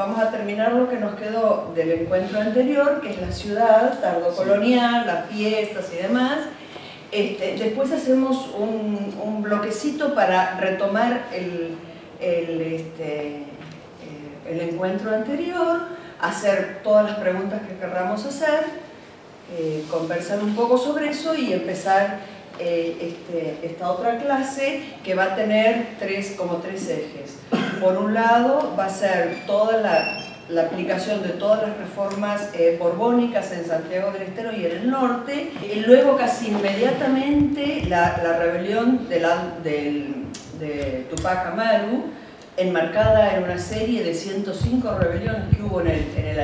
vamos a terminar lo que nos quedó del encuentro anterior, que es la ciudad, tardo colonial, las fiestas y demás. Este, después hacemos un, un, bloquecito para retomar el, el, este, eh, el, encuentro anterior, hacer todas las preguntas que querramos hacer, eh, conversar un poco sobre eso y empezar eh, este, esta otra clase que va a tener tres, como tres ejes. Por un lado va a ser toda la, aplicación de todas las reformas eh, borbónicas en Santiago del Estero y en el norte, y luego casi inmediatamente la, rebelión de, la, de Tupac Amaru, enmarcada en una serie de 105 rebeliones que hubo en, el,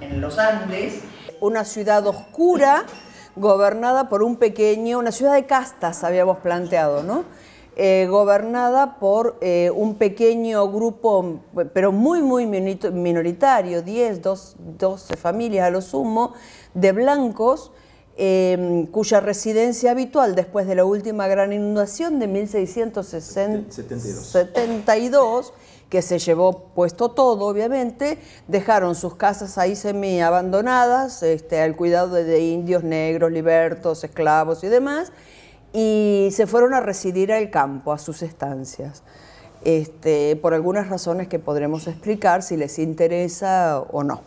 en los Andes. Una ciudad oscura gobernada por un pequeño, una ciudad de castas habíamos planteado, ¿no? Eh, gobernada por eh, un pequeño grupo, pero muy, muy minoritario, 10, 12 familias a lo sumo, de blancos, eh, cuya residencia habitual después de la última gran inundación de 1672 que se llevó puesto todo, obviamente, dejaron sus casas ahí semi abandonadas, este, al cuidado de, indios negros, libertos, esclavos y demás, y se fueron a residir al campo, a sus estancias. Este, por algunas razones que podremos explicar si les interesa o no.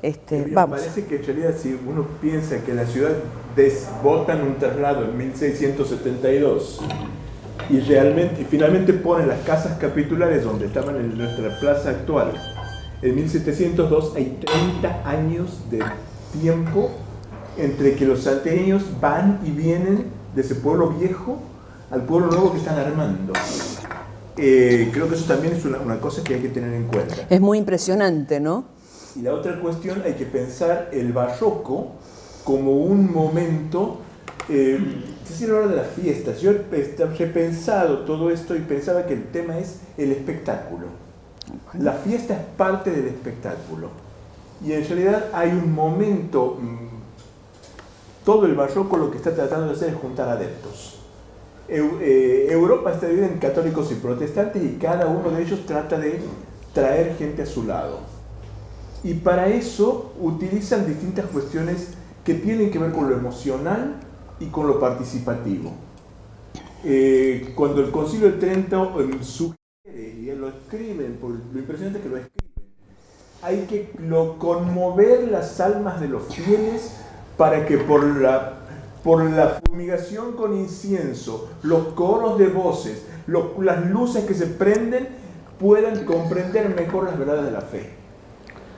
Este, vamos. Parece que en realidad si uno piensa que la ciudad desbota en un traslado en 1672 y realmente y finalmente ponen las casas capitulares donde estaban en nuestra plaza actual. En 1702 hay 30 años de tiempo entre que los salteños van y vienen de ese pueblo viejo al pueblo nuevo que están armando. Eh, creo que eso también es una, una, cosa que hay que tener en cuenta. Es muy impresionante, ¿no? Y la otra cuestión, hay que pensar el barroco como un momento eh, quisiera hablar de las fiestas. Yo he pensado todo esto y pensaba que el tema es el espectáculo. La fiesta es parte del espectáculo. Y en realidad hay un momento, mm, todo el barroco lo que está tratando de hacer es juntar adeptos. Eh, Europa está dividida en católicos y protestantes y cada uno de ellos trata de traer gente a su lado. Y para eso utilizan distintas cuestiones que tienen que ver con lo emocional y con lo participativo. Eh, cuando el Concilio de Trento eh, sugiere, y lo escriben, por lo impresionante que lo escriben, hay que lo, conmover las almas de los fieles para que por la, por la fumigación con incienso, los coros de voces, las luces que se prenden, puedan comprender mejor las verdades de la fe.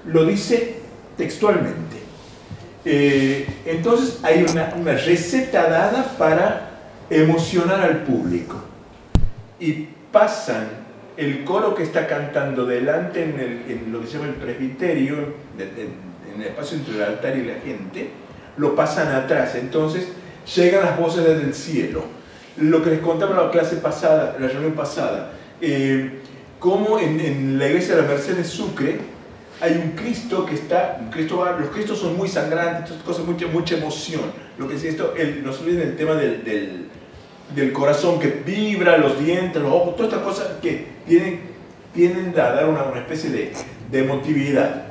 Lo dice textualmente. Eh, entonces hay una, receta dada para emocionar al público. Y pasan el coro que está cantando delante en, lo que se llama el presbiterio, en el espacio entre el altar y la gente, lo pasan atrás. Entonces llegan las voces desde el cielo. Lo que les contaba en la clase pasada, la reunión pasada, eh, cómo en, en, la iglesia de la Mercedes Sucre, hay un Cristo que está, un Cristo, los Cristos son muy sangrantes, cosas, mucha, mucha emoción. Lo que es esto, el, no se olviden el tema del, del, del, corazón que vibra, los dientes, los ojos, todas estas cosas que tienen, tienen a dar una, una especie de, de emotividad.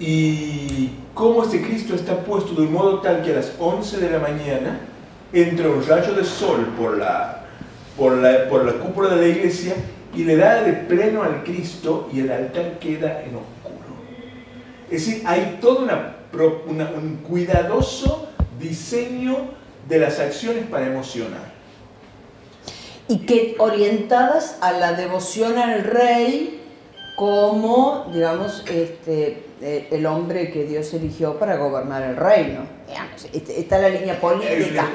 Y cómo este Cristo está puesto de un modo tal que a las 11 de la mañana entra un rayo de sol por la, por la, por la cúpula de la iglesia y le da de pleno al Cristo y el altar queda en oscuro. Es decir, hay todo un cuidadoso diseño de las acciones para emocionar. Y que orientadas a la devoción al rey como, digamos, este, eh, el hombre que Dios eligió para gobernar el reino. Este, está la línea política.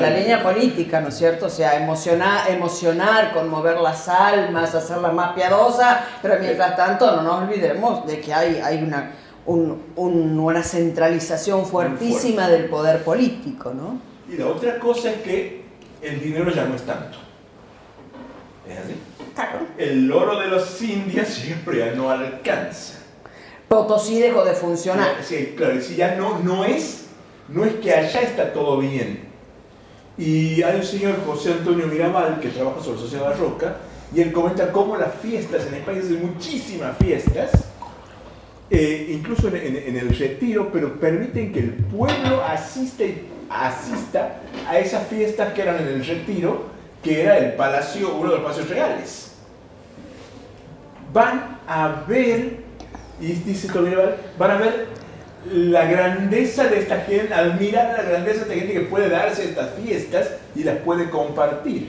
la línea política, ¿no es cierto? O sea, emocionar, emocionar, conmover las almas, hacerlas más piadosas, pero mientras tanto no nos olvidemos de que hay, hay una, una centralización fuertísima del poder político, ¿no? Y la otra cosa es que el dinero ya no es tanto. ¿Es así? El oro de los indios siempre ya no alcanza. Potosí dejó de funcionar. Sí, claro, si ya no, no, es, no es que allá está todo bien. Y hay un señor, José Antonio Mirabal, que trabaja sobre la sociedad barroca, y él comenta cómo las fiestas en España hacen muchísimas fiestas, eh, incluso en, el retiro, pero permiten que el pueblo asista, asista a esas fiestas que eran en el retiro, que era el palacio, uno de los palacios reales. Van a ver, y dice Toledo, van a ver la grandeza de esta gente, admirar la grandeza de esta gente que puede darse estas fiestas y las puede compartir.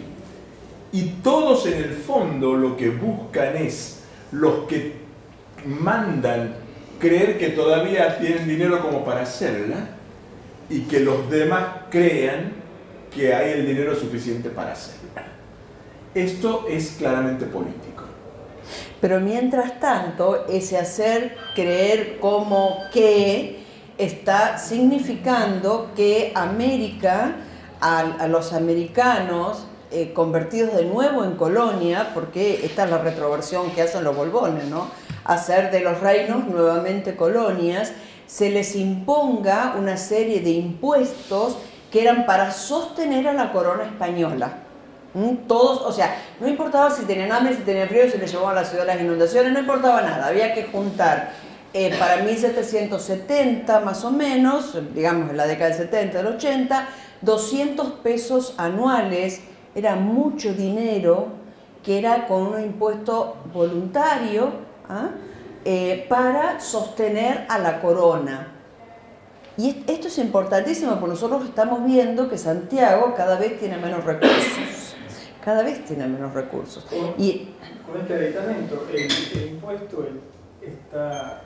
Y todos en el fondo lo que buscan es los que mandan creer que todavía tienen dinero como para hacerla y que los demás crean que hay el dinero suficiente para hacerla. Esto es claramente político. Pero mientras tanto, ese hacer creer como que está significando que América, a, los americanos, eh, convertidos de nuevo en colonia, porque esta es la retroversión que hacen los bolbones, ¿no? Hacer de los reinos nuevamente colonias, se les imponga una serie de impuestos que eran para sostener a la corona española. ¿Mm? Todos, o sea, no importaba si tenían hambre, si tenían frío, si les llevaban a la ciudad las inundaciones, no importaba nada, había que juntar eh, para 1770 más o menos, digamos en la década del 70, del 80, 200 pesos anuales era mucho dinero que era con un impuesto voluntario ¿ah? eh, para sostener a la corona. Y esto es importantísimo porque nosotros estamos viendo que Santiago cada vez tiene menos recursos. Cada vez tiene menos recursos. Con, y, con este aditamento, el, impuesto está,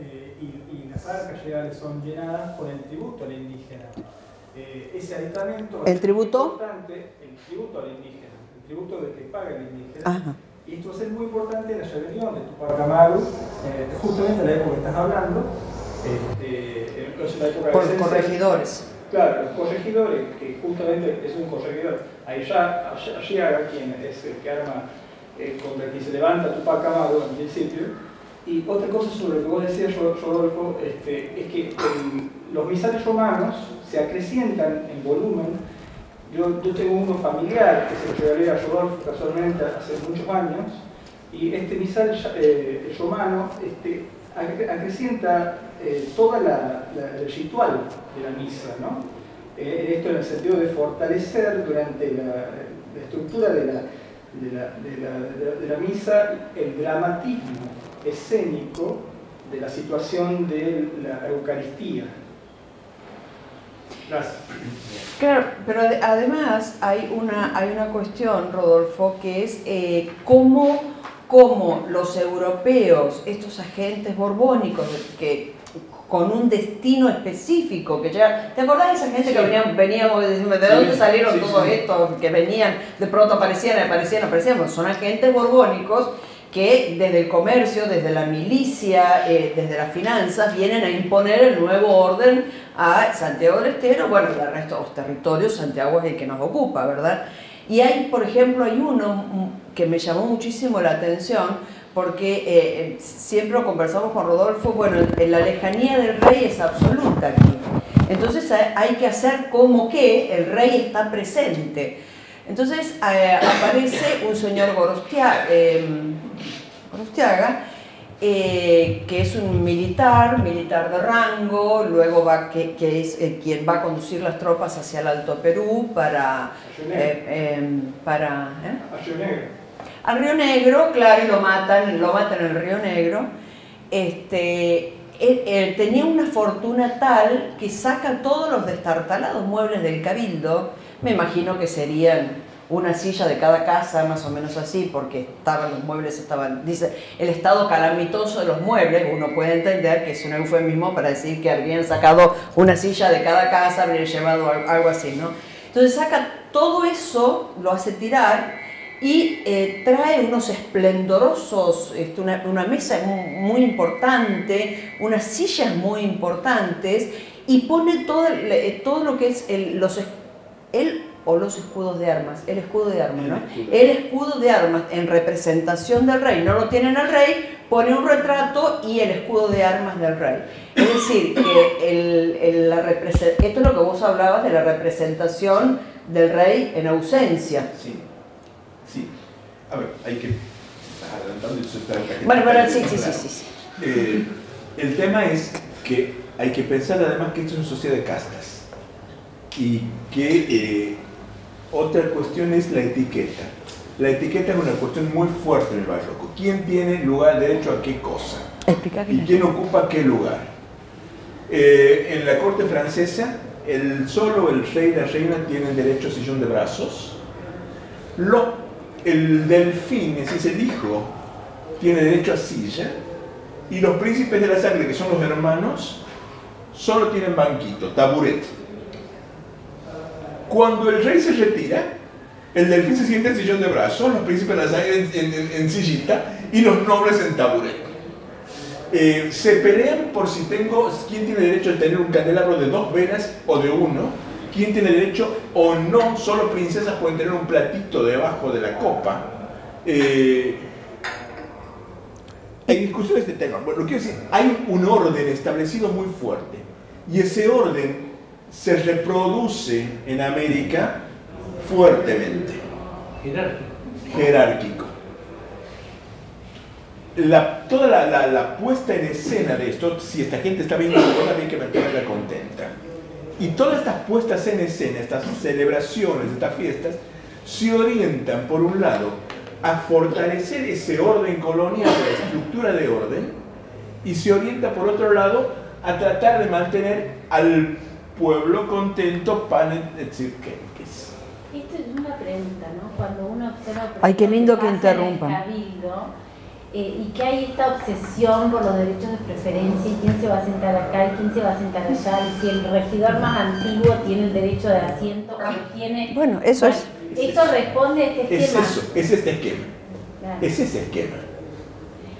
eh, y, las arcas legales son llenadas con el tributo al indígena. Eh, ese aditamento ¿El tributo? tributo al indígena, el tributo de que paga el indígena. Y esto va a ser muy importante en la rebelión de Tupac Amaru, eh, justamente en la época que estás hablando, este, en la época Por los corregidores. Claro, los corregidores, que justamente es un corregidor, allá, allá quien es el que arma, eh, contra el que se levanta Tupac Amaru en principio, y otra cosa sobre lo que vos decías, Rodolfo, este, es que los misales romanos se acrecientan en volumen. Yo, yo tengo uno familiar que se lo regalé a Rodolfo casualmente hace muchos años, y este misal eh, romano este, acrecienta eh, todo el ritual de la misa, ¿no? Eh, esto en el sentido de fortalecer durante la, estructura de la, de la, de la, misa el dramatismo escénico de la situación de la Eucaristía. Gracias. Claro, pero además hay una, hay una cuestión, Rodolfo, que es eh, cómo, cómo, los europeos, estos agentes borbónicos, que con un destino específico, que ya, ¿te acordás de esa gente que venían, veníamos, de dónde salieron todos estos, que venían, de pronto aparecían, aparecían, aparecían? Son agentes borbónicos que desde el comercio, desde la milicia, eh, desde las finanzas, vienen a imponer el nuevo orden a Santiago del Estero, bueno, y al resto de los territorios, Santiago es el que nos ocupa, ¿verdad? Y hay, por ejemplo, hay uno que me llamó muchísimo la atención, porque eh, eh, siempre conversamos con Rodolfo, bueno, la lejanía del rey es absoluta aquí. Entonces hay que hacer como que el rey está presente. Entonces eh, aparece un señor Gorostiaga, em, eh, que es un militar, militar de rango, luego va, que, es eh, quien va a conducir las tropas hacia el Alto Perú para... Em, para Al Río Negro, claro, y lo matan, lo matan en el Río Negro. Este, tenía una fortuna tal que saca todos los destartalados muebles del cabildo. Me imagino que serían una silla de cada casa, más o menos así, porque estaban los muebles, estaban, dice, el estado calamitoso de los muebles, uno puede entender que es un eufemismo para decir que habrían sacado una silla de cada casa, habrían llevado algo así, ¿no? Entonces saca todo eso, lo hace tirar y eh, trae unos esplendorosos, este, una, mesa muy, importante, unas sillas muy importantes y pone todo, eh, todo lo que es el, los él o los escudos de armas, el escudo de armas, ¿no? El escudo de armas en representación del rey, no lo tienen al rey, pone un retrato y el escudo de armas del rey. Es decir, que el, la esto es lo que vos hablabas de la representación del rey en ausencia. Sí, sí. a ver, hay que... Adelantando, eso está, bueno, bueno, sí, sí, sí, sí. Eh, el tema es que hay que pensar además que esto es una sociedad de castas y que eh, otra cuestión es la etiqueta. La etiqueta es una cuestión muy fuerte en el barroco. ¿Quién tiene lugar derecho a qué cosa? ¿Y quién ocupa qué lugar? Eh, en la corte francesa, el, solo el rey y la reina tienen derecho a sillón de brazos. Lo, el delfín, es decir, el hijo, tiene derecho a silla. Y los príncipes de la sangre, que son los hermanos, solo tienen banquito, taburet. Cuando el rey se retira, el delfín se siente en sillón de brazos, los príncipes de la sangre en, sillita y los nobles en taburet. Eh, se pelean por si tengo, quién tiene derecho a tener un candelabro de dos velas o de uno, quién tiene derecho o no, solo princesas pueden tener un platito debajo de la copa. Eh, hay discusiones de tema. Bueno, quiero decir, hay un orden establecido muy fuerte y ese orden se reproduce en América fuertemente. Jerárquico. Jerárquico. La, toda la, puesta en escena de esto, si esta gente está viendo también que me tenga contenta. Y todas estas puestas en escena, estas celebraciones, estas fiestas, se orientan, por un lado, a fortalecer ese orden colonial, la estructura de orden, y se orienta, por otro lado, a tratar de mantener al pueblo contento, panet et circenses. Esto es una pregunta, ¿no? Cuando uno observa... Ay, qué lindo que interrumpan. Eh, y que hay esta obsesión por los derechos de preferencia y quién se va a sentar acá y quién se va a sentar allá y si el regidor más antiguo tiene el derecho de asiento o tiene... Bueno, eso es... Esto responde a este esquema. Es eso, es este esquema. Es ese esquema.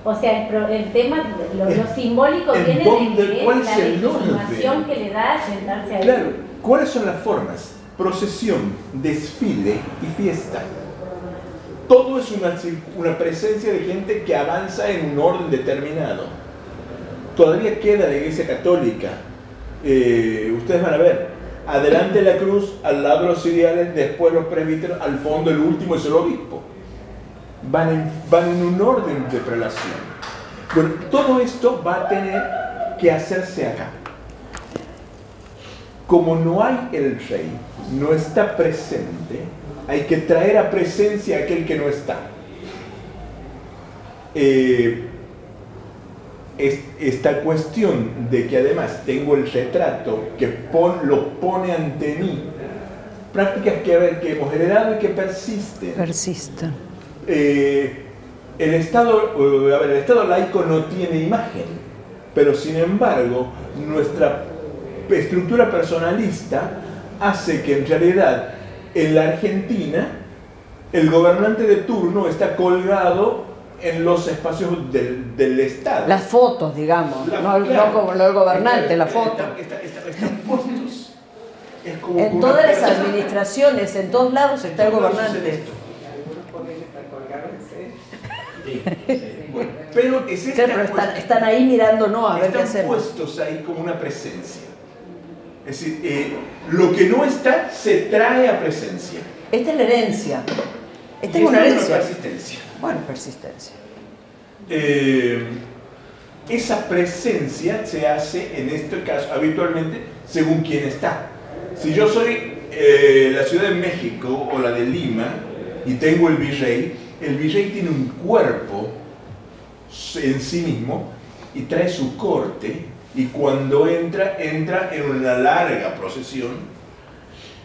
O sea, el, tema, lo, simbólico viene de ¿cuál la legitimación que le da a sentarse ahí. Claro, ¿cuáles son las formas? Procesión, desfile y fiesta. Todo es una, una presencia de gente que avanza en un orden determinado. Todavía queda la Iglesia Católica. Eh, ustedes van a ver, adelante la cruz, al lado los ideales, después los presbíteros, al fondo el último es el obispo van en, van en un orden de relación. Bueno, todo esto va a tener que hacerse acá. Como no hay el rey, no está presente, hay que traer a presencia a aquel que no está. Eh, esta cuestión de que además tengo el retrato que lo pone ante mí, prácticas que, que hemos heredado y que persisten. Persisten eh, el, estado, eh, el Estado laico no tiene imagen, pero sin embargo nuestra estructura personalista hace que en realidad en la Argentina el gobernante de turno está colgado en los espacios del, Estado. Las fotos, digamos, no, como el gobernante, la foto. están puestos. en todas las administraciones, en todos lados está el gobernante. pero es están, ahí mirando, no, a ver qué Están puestos ahí como una presencia. Es decir, eh, lo que no está se trae a presencia. Esta es la herencia. Esta es una herencia. persistencia. Bueno, persistencia. Eh, esa presencia se hace, en este caso, habitualmente, según quién está. Si yo soy eh, la Ciudad de México o la de Lima y tengo el virrey, el virrey tiene un cuerpo en sí mismo y trae su corte y cuando entra, entra en una larga procesión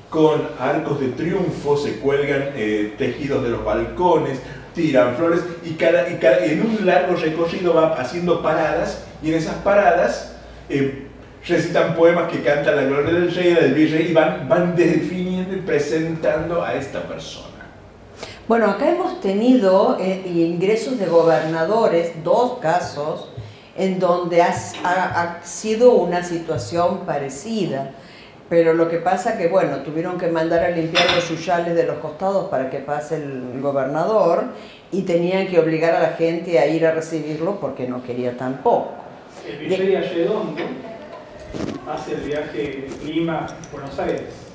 con arcos de triunfo, se cuelgan eh, tejidos de los balcones, tiran flores y, cada, en un largo recorrido va haciendo paradas y en esas paradas eh, recitan poemas que cantan la gloria del rey, del virrey y van, van definiendo y presentando a esta persona. Bueno, acá hemos tenido eh, ingresos de gobernadores, dos casos, en donde ha, sido una situación parecida. Pero lo que pasa que, bueno, tuvieron que mandar a limpiar los yuyales de los costados para que pase el gobernador y tenían que obligar a la gente a ir a recibirlo porque no quería tampoco. El virrey Arredondo hace el viaje Lima-Buenos Aires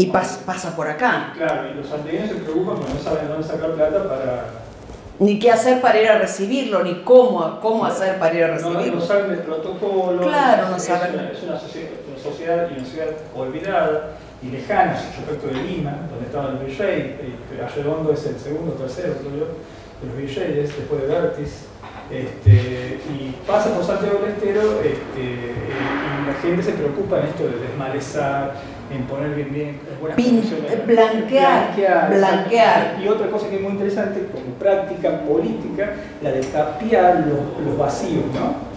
Y pasa por acá. Claro, y los santiagueños se preocupan porque no saben dónde sacar plata para... Ni qué hacer para ir a recibirlo, ni cómo, cómo hacer para ir a recibirlo. No, no saben el protocolo. Claro, no saben. Es una, sociedad, una sociedad y una olvidada y lejana respecto de Lima, donde estaba el virrey, Arredondo es el segundo, tercero, creo yo, de los virreyes, después de Bertis. Este, y pasa por Santiago del Estero este, y la gente se preocupa en esto de desmalezar, en poner bien, bien buenas. Blanquear, blanquear, blanquear. Y otra cosa que es muy interesante como práctica política, la de tapiar los, los vacíos, ¿no?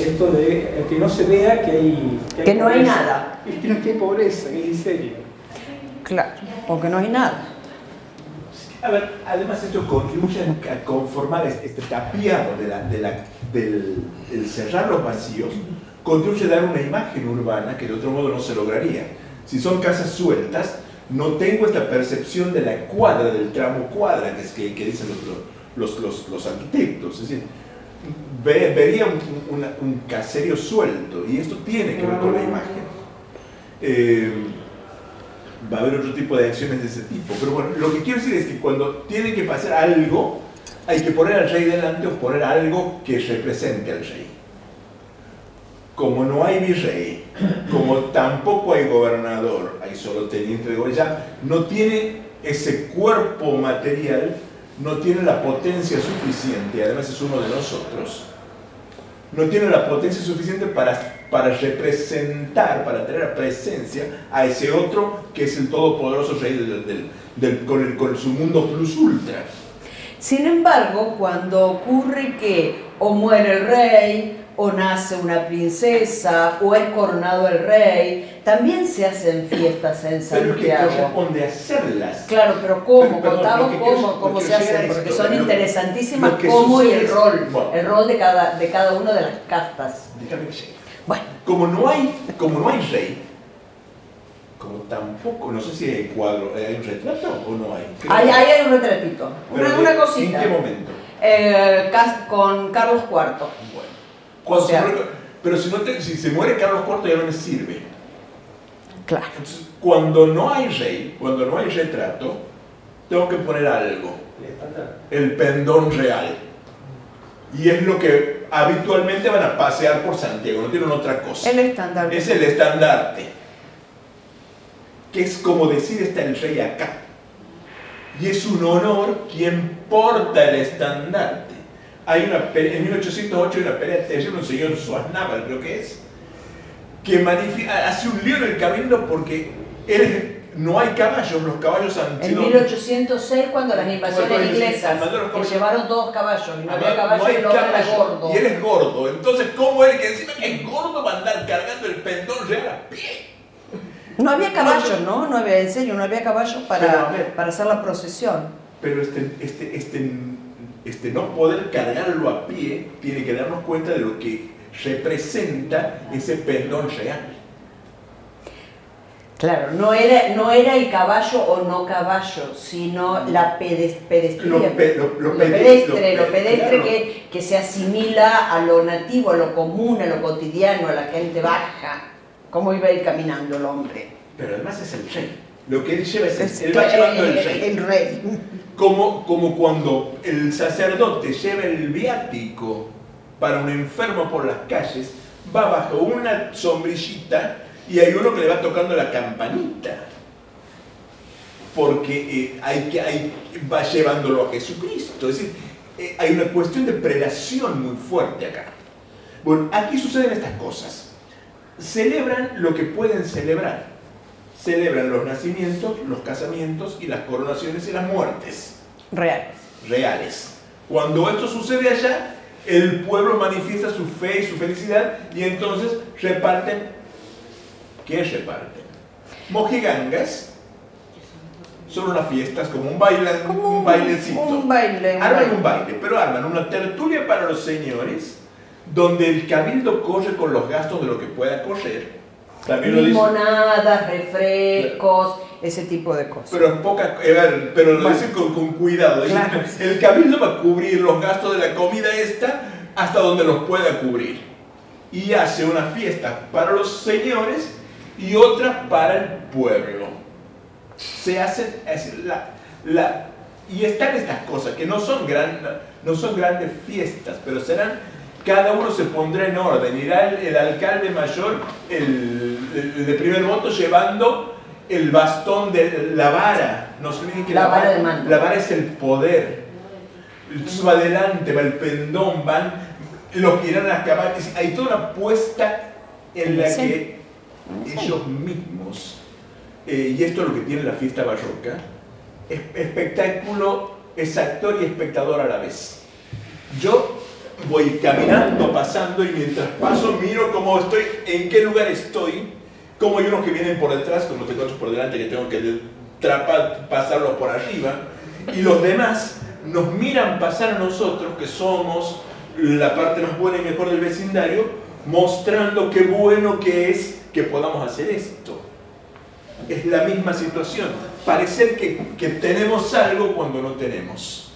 Esto de que no se vea que hay... Que, que no hay nada. Que no hay pobreza, que hay miseria. Claro, porque no hay nada. A ver, además esto contribuye a conformar este, este tapiado de la, de la, del cerrar los vacíos, contribuye a dar una imagen urbana que de otro modo no se lograría. Si son casas sueltas, no tengo esta percepción de la cuadra, del tramo cuadra que, es que, que dicen los, los, los, arquitectos. Es decir, vería un, un, caserio suelto y esto tiene que ver con la imagen. Eh, va a haber otro tipo de acciones de ese tipo. Pero bueno, lo que quiero decir es que cuando tiene que pasar algo, hay que poner al rey delante o poner algo que represente al rey. Como no hay virrey, como tampoco hay gobernador, hay solo teniente de gobierno, no tiene ese cuerpo material, no tiene la potencia suficiente, además es uno de nosotros, no tiene la potencia suficiente para, para representar, para tener presencia a ese otro que es el todopoderoso rey con, con su mundo plus ultra. Sin embargo, cuando ocurre que o muere el rey, o nace una princesa, o es coronado el rey, también se hacen fiestas en Santiago. Pero que corresponde hacerlas. Claro, pero ¿cómo? Contamos cómo, cómo se hacen, porque son interesantísimas cómo y el rol, el rol de cada, de cada una de las castas. Déjame que Bueno. Como no hay, como no hay rey, como tampoco, no sé si hay cuadro, ¿hay un retrato o no hay? Ahí hay, hay, un retratito, una, una, cosita. ¿En qué momento? Eh, con Carlos IV pero si, no si se muere Carlos IV ya no le sirve. Claro. cuando no hay rey, cuando no hay retrato, tengo que poner algo. El pendón real. Y es lo que habitualmente van a pasear por Santiago, no tienen otra cosa. El estandarte. Es el estandarte. Que es como decir está el rey acá. Y es un honor quien porta el estandarte. Hay una, en 1808 hay una pelea terrible, un señor Suaznaval creo que es, que hace un lío en el cabildo porque él, no hay caballos, los caballos han sido... En 1806 cuando las invasiones inglesas, que llevaron todos caballos y no había caballos y el hombre era gordo. Y él es gordo, entonces ¿cómo es que encima que es gordo va a andar cargando el pendón real a pie? No había caballos, ¿no? No había, en serio, no había caballos para, para hacer la procesión. Pero este, este, este este, no poder cargarlo a pie, tiene que darnos cuenta de lo que representa ese perdón real. Claro, no era, no era el caballo o no caballo, sino la pedestre, lo, pedestre, lo pedestre que, que, se asimila a lo nativo, a lo común, a lo cotidiano, a la gente baja. ¿Cómo iba a ir caminando el hombre? Pero además es el rey. Lo que él lleva es, el, él va llevando el, rey. El rey. Como, como cuando el sacerdote lleva el viático para un enfermo por las calles, va bajo una sombrillita y hay uno que le va tocando la campanita. Porque eh, hay que, hay, va llevándolo a Jesucristo. Es decir, eh, hay una cuestión de prelación muy fuerte acá. Bueno, aquí suceden estas cosas. Celebran lo que pueden celebrar celebran los nacimientos, los casamientos y las coronaciones y las muertes. Reales. Reales. Cuando esto sucede allá, el pueblo manifiesta su fe y su felicidad y entonces reparten. ¿Qué reparten? Mojigangas son unas fiestas como un baile, un, bailecito. Un baile. arman un baile, pero arman una tertulia para los señores donde el cabildo corre con los gastos de lo que pueda correr Limonadas, refrescos, ese tipo de cosas. Pero poca, eh, pero lo dicen con, cuidado. El cabildo va a cubrir los gastos de la comida esta hasta donde los pueda cubrir. Y hace una fiesta para los señores y otra para el pueblo. se hacen, la, la, y están estas cosas que no son, gran, no son grandes fiestas, pero serán, cada uno se pondrá en orden, irá el, alcalde mayor, el, de primer voto, llevando el bastón de la vara, no se que la, vara, la vara es el poder, su adelante va el pendón, van los que irán a acabar, hay toda una apuesta en la que ellos mismos, eh, y esto es lo que tiene la fiesta barroca, es espectáculo es actor y espectador a la vez. Yo voy caminando, pasando, y mientras paso miro cómo estoy, en qué lugar estoy, cómo hay unos que vienen por detrás, como tengo otros por delante que tengo que trapar, pasarlos por arriba, y los demás nos miran pasar a nosotros, que somos la parte más buena y mejor del vecindario, mostrando qué bueno que es que podamos hacer esto. Es la misma situación. Parecer que, que tenemos algo cuando no tenemos.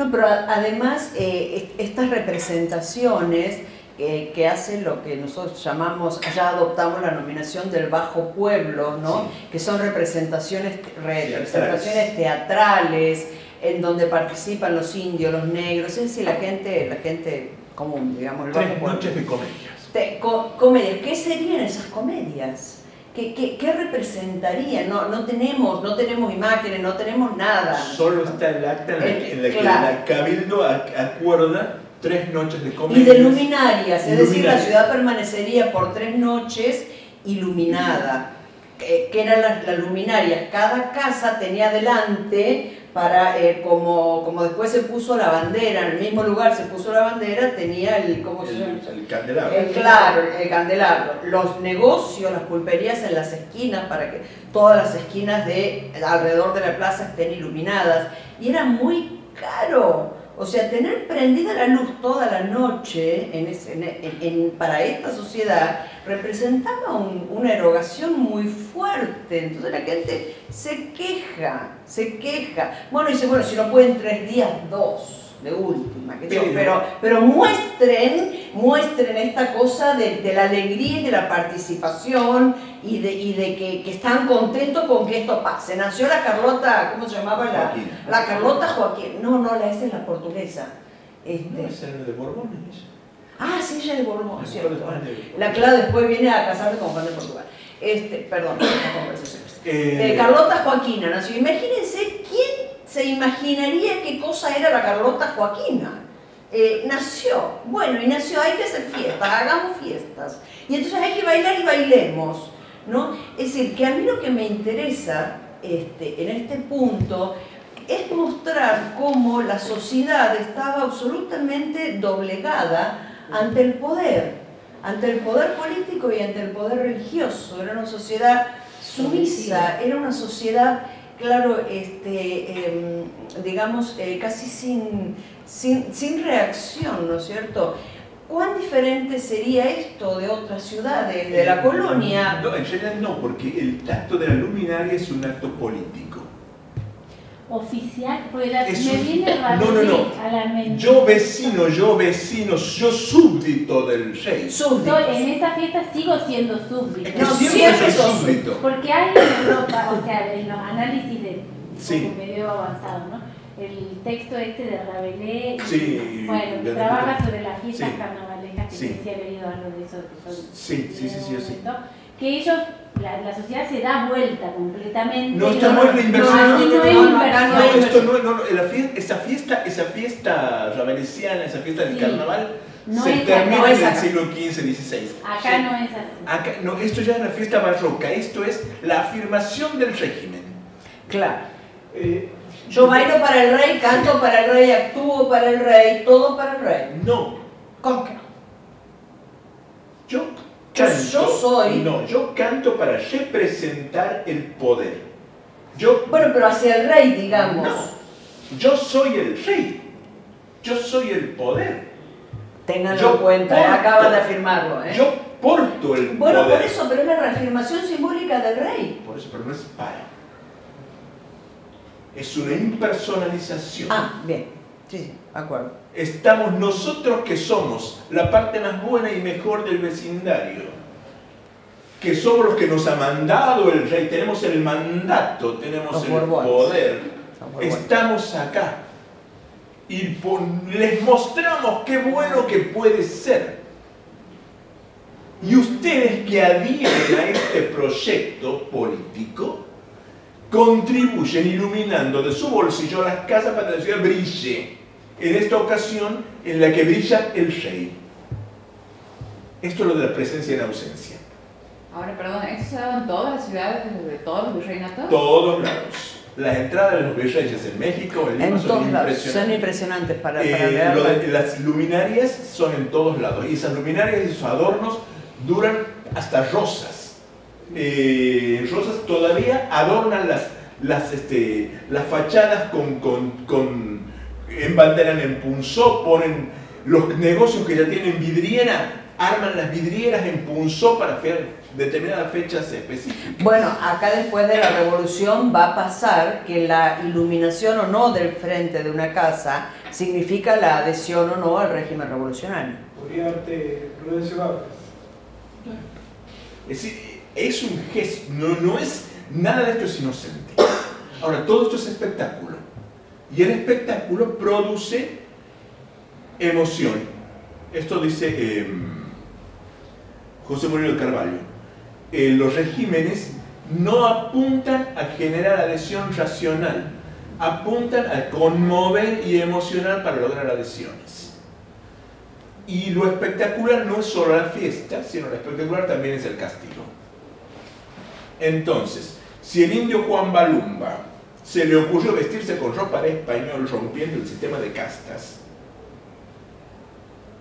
No, pero además eh, estas representaciones eh, que hacen lo que nosotros llamamos, allá adoptamos la nominación del bajo pueblo, ¿no? Que son representaciones, representaciones teatrales, en donde participan los indios, los negros, es decir, la gente, la gente común, digamos. El Tres noches de comedias. comedias. ¿Qué serían esas comedias? ¿Qué, qué, qué representarían? No, no, tenemos, no tenemos imágenes, no tenemos nada. Solo está el acta en la, que la Cabildo acuerda tres noches de comedias. Y de luminarias, es decir, la ciudad permanecería por tres noches iluminada. Que, eran las, las luminarias. Cada casa tenía delante para, eh, como, como después se puso la bandera, en el mismo lugar se puso la bandera, tenía el, ¿cómo se llama? El candelabro. El, claro, el candelabro. Los negocios, las pulperías en las esquinas, para que todas las esquinas de alrededor de la plaza estén iluminadas. Y era muy caro. O sea, tener prendida la luz toda la noche en para esta sociedad representaba una erogación muy fuerte. Entonces la gente se queja, se queja. Bueno, dice, bueno, si no pueden tres días, dos de última, pero, pero, muestren, muestren esta cosa de, la alegría y de la participación y de, y de que, están contentos con que esto pase. Nació la Carlota, ¿cómo se llamaba? La, la Carlota Joaquín. No, no, la, esa es la portuguesa. Este. No, es de Borbón, Ah, sí, ella es de Borbón, cierto. La Clara después viene a casarse con Juan de Portugal. Este, perdón, conversaciones. Eh, Carlota Joaquina nació. Imagínense se imaginaría qué cosa era la Carlota Joaquina. Eh, nació, bueno, y nació, hay que hacer fiestas, hagamos fiestas. Y entonces hay que bailar y bailemos. ¿no? Es decir, que a mí lo que me interesa este, en este punto es mostrar cómo la sociedad estaba absolutamente doblegada ante el poder, ante el poder político y ante el poder religioso. Era una sociedad sumisa, era una sociedad claro, este, em, digamos, eh, casi sin, sin, reacción, ¿no es cierto? ¿Cuán diferente sería esto de otras ciudades, de la eh, colonia? No, en realidad no, porque el acto de la luminaria es un acto político. Oficial, porque me viene no, no, no. a la mente. Yo vecino, yo vecino, yo súbdito del rey. Súbdito. en esta fiesta sigo siendo súbdito. no, siempre soy súbdito. Porque hay en Europa, o sea, en los análisis de sí. medio avanzado, ¿no? El texto este de Rabelais, sí, bueno, trabaja sobre las fiestas carnavalejas, que sí. si leído algo de eso. sí, sí, sí, sí, sí, Que ellos la, la, sociedad se da vuelta completamente. No, esto no es la inversión. No, aquí no, inversión. No, esto no, no, la fiesta, esa fiesta, esa fiesta esa fiesta del carnaval, no se termina en el siglo XV, XVI. Acá no es así. Acá, no, esto ya es la fiesta barroca, esto es la afirmación del régimen. Claro. Eh, yo bailo para el rey, canto para el rey, actúo para el rey, todo para el rey. No. ¿Cómo que no? Yo yo soy. No, yo canto para representar el poder. Yo, bueno, pero hacia el rey, digamos. No, yo soy el rey. Yo soy el poder. Ténganlo en cuenta, acaba de afirmarlo. ¿eh? Yo porto el poder. Bueno, por eso, pero es la reafirmación simbólica del rey. Por eso, pero no es para. Es una impersonalización. Ah, bien. Sí, acuerdo estamos nosotros que somos la parte más buena y mejor del vecindario. que somos los que nos ha mandado el rey, tenemos el mandato, tenemos Los el Borbones. poder, estamos acá y les mostramos qué bueno que puede ser. Y ustedes que adhieren a este proyecto político, contribuyen iluminando de su bolsillo las casas para que la ciudad brille. En esta ocasión en la que brilla el rey. Esto es lo de la presencia y la ausencia. Ahora, perdón, ¿esto se ha dado en todas las ciudades de todos los virreinatos? Todos lados. Las entradas de los virreyes en México, en Lima, En son lados. Son impresionantes. impresionantes para, Eh, para lo de- las luminarias son en todos lados. Y esas luminarias y esos adornos duran hasta rosas. Eh, rosas todavía adornan las, las, este, las fachadas con, con, con embanderan en punzó, ponen los negocios que ya tienen vidriera, arman las vidrieras en punzó para fe- determinadas fechas específicas. Bueno, acá después de la revolución va a pasar que la iluminación o no del frente de una casa significa la adhesión o no al régimen revolucionario. Podría darte Prudencio Gávez. Es decir, es un gesto, no, no es, nada de esto es inocente. Ahora, todo esto es espectáculo. Y el espectáculo produce emoción. Esto dice eh, José Moreno Carvalho. Eh, los regímenes no apuntan a generar adhesión racional, apuntan a conmover y emocionar para lograr adhesiones. Y lo espectacular no es solo la fiesta, sino lo espectacular también es el castigo. Entonces, si el indio Juan Balumba se le ocurrió vestirse con ropa de español rompiendo el sistema de castas,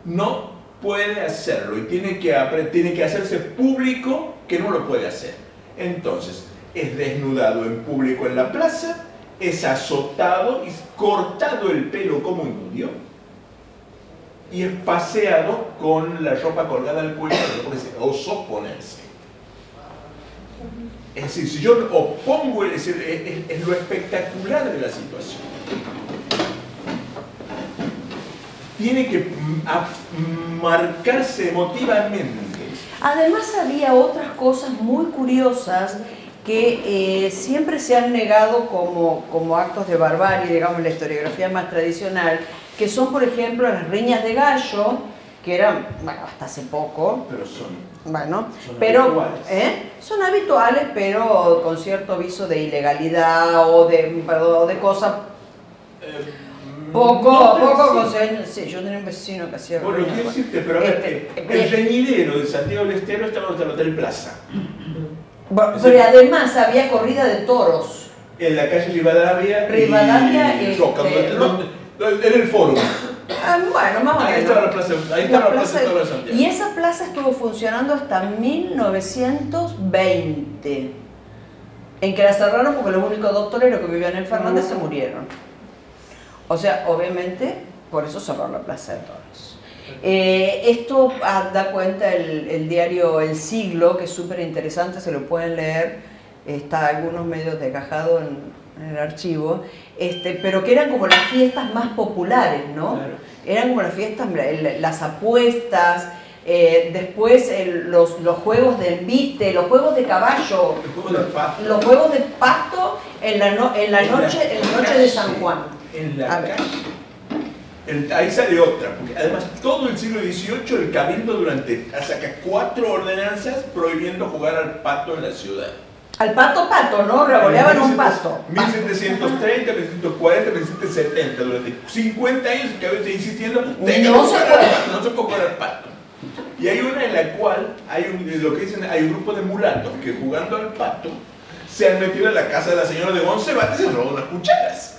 no puede hacerlo y tiene que, tiene que hacerse público que no lo puede hacer. Entonces, es desnudado en público en la plaza, es azotado y cortado el pelo como un indio y es paseado con la ropa colgada al cuello porque se osó ponerse. Es decir, si yo opongo, es, decir, es- es- es lo espectacular de la situación. Tiene que marcarse emotivamente. Además había otras cosas muy curiosas que eh, siempre se han negado como, como actos de barbarie, digamos, en la historiografía más tradicional, que son, por ejemplo, las riñas de gallo, que eran, bueno, hasta hace poco, Pero son. Bueno, Son pero habituales. ¿eh? son habituales, pero con cierto aviso de ilegalidad o de, perdón, o de cosas eh, poco, no, poco sí. yo tenía un vecino que hacía Bueno, quiero decirte, pero Este, eh, bien. el reñidero de Santiago del Estero estaba en el Hotel Plaza. Bueno, pero además había corrida de toros. En la calle Rivadavia. Rivadavia, y este, Roca, en el foro. Ah, bueno, más o Ahí menos. la plaza, ahí estaba la plaza de Toros de Santiago. y esa plaza estuvo funcionando hasta 1920, en que la cerraron porque los únicos dos toreros que vivían en Fernández se murieron. O sea, obviamente, por eso cerró la plaza de toros. Eh, esto ah, da cuenta el, el diario El Siglo, que es súper interesante, se lo pueden leer, está algunos medios desgajados en, en el archivo, este, pero que eran como las fiestas más populares, ¿no? Claro. Eran como las fiestas, las apuestas, eh, después el- los, los juegos de envite, los juegos de caballo, los juegos de pato en la, no- en la En la noche, en la noche de San Juan. En la A ver. calle. El- ahí sale otra, porque además todo el siglo XVIII el cabildo durante saca cuatro ordenanzas prohibiendo jugar al pato en la ciudad. Al pato pato, ¿no? Revoleaban un pato. 1730, 1740, 1770, durante 50 años el cabildo está insistiendo, No que se no se puede al pato. Y hay una en la cual hay un, lo que dicen, hay un grupo de mulatos que jugando al pato se han metido en la casa de la señora de Monsebates y se roban unas cucharas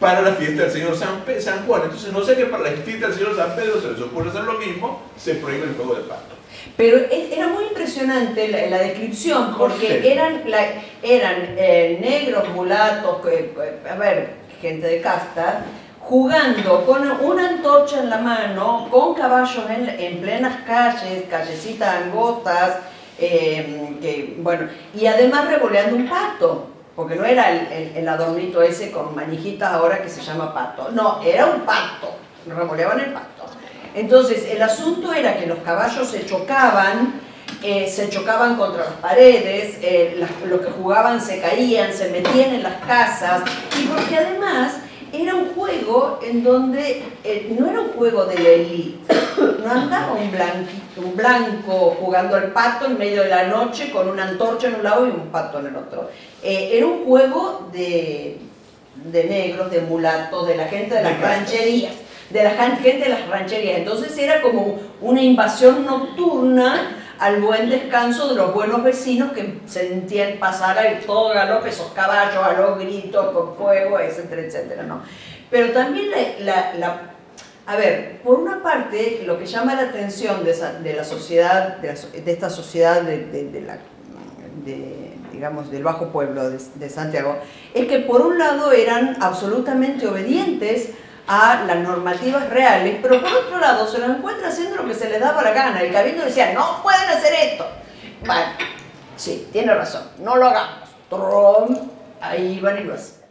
para la fiesta del señor San, Pe- San Juan. Entonces no sé que para la fiesta del señor San Pedro se les ocurre hacer lo mismo, se prohíbe el juego de pato. Pero e- era muy impresionante la, la descripción, porque eran, la- eran eh, negros, mulatos, que- a ver, gente de casta, jugando con una antorcha en la mano, con caballos en, en plenas calles, callecitas angostas, eh, que, bueno, y además revoleando un pato, porque no era el, el- el adornito ese con manijitas ahora que se llama pato, no, era un pato, revoleaban el pato. Entonces, el asunto era que los caballos se chocaban eh, se chocaban contra las paredes, eh, las- los que jugaban se caían, se metían en las casas, y porque además era un juego en donde eh, no era un juego de la élite, no andaba un, blanqui- un blanco jugando al pato en medio de la noche con una antorcha en un lado y un pato en el otro. Eh, era un juego de, de negros, de mulatos, de la gente de las rancherías, de la gente de las rancherías. Entonces era como una invasión nocturna al buen descanso de los buenos vecinos que sentían pasar a todo galope esos caballos a los gritos, con fuego, etcétera, etcétera, ¿no? Pero también la, la- a ver, por una parte, lo que llama la atención de, esa- de la sociedad, de, esta sociedad de, de- digamos, del bajo pueblo de Santiago, es que por un lado eran absolutamente obedientes a las normativas reales, pero por otro lado se lo encuentra haciendo lo que se les daba la gana. El cabildo decía, no pueden hacer esto. Bueno, sí, tiene razón, no lo hagamos. Trom, ahí van y lo hacen.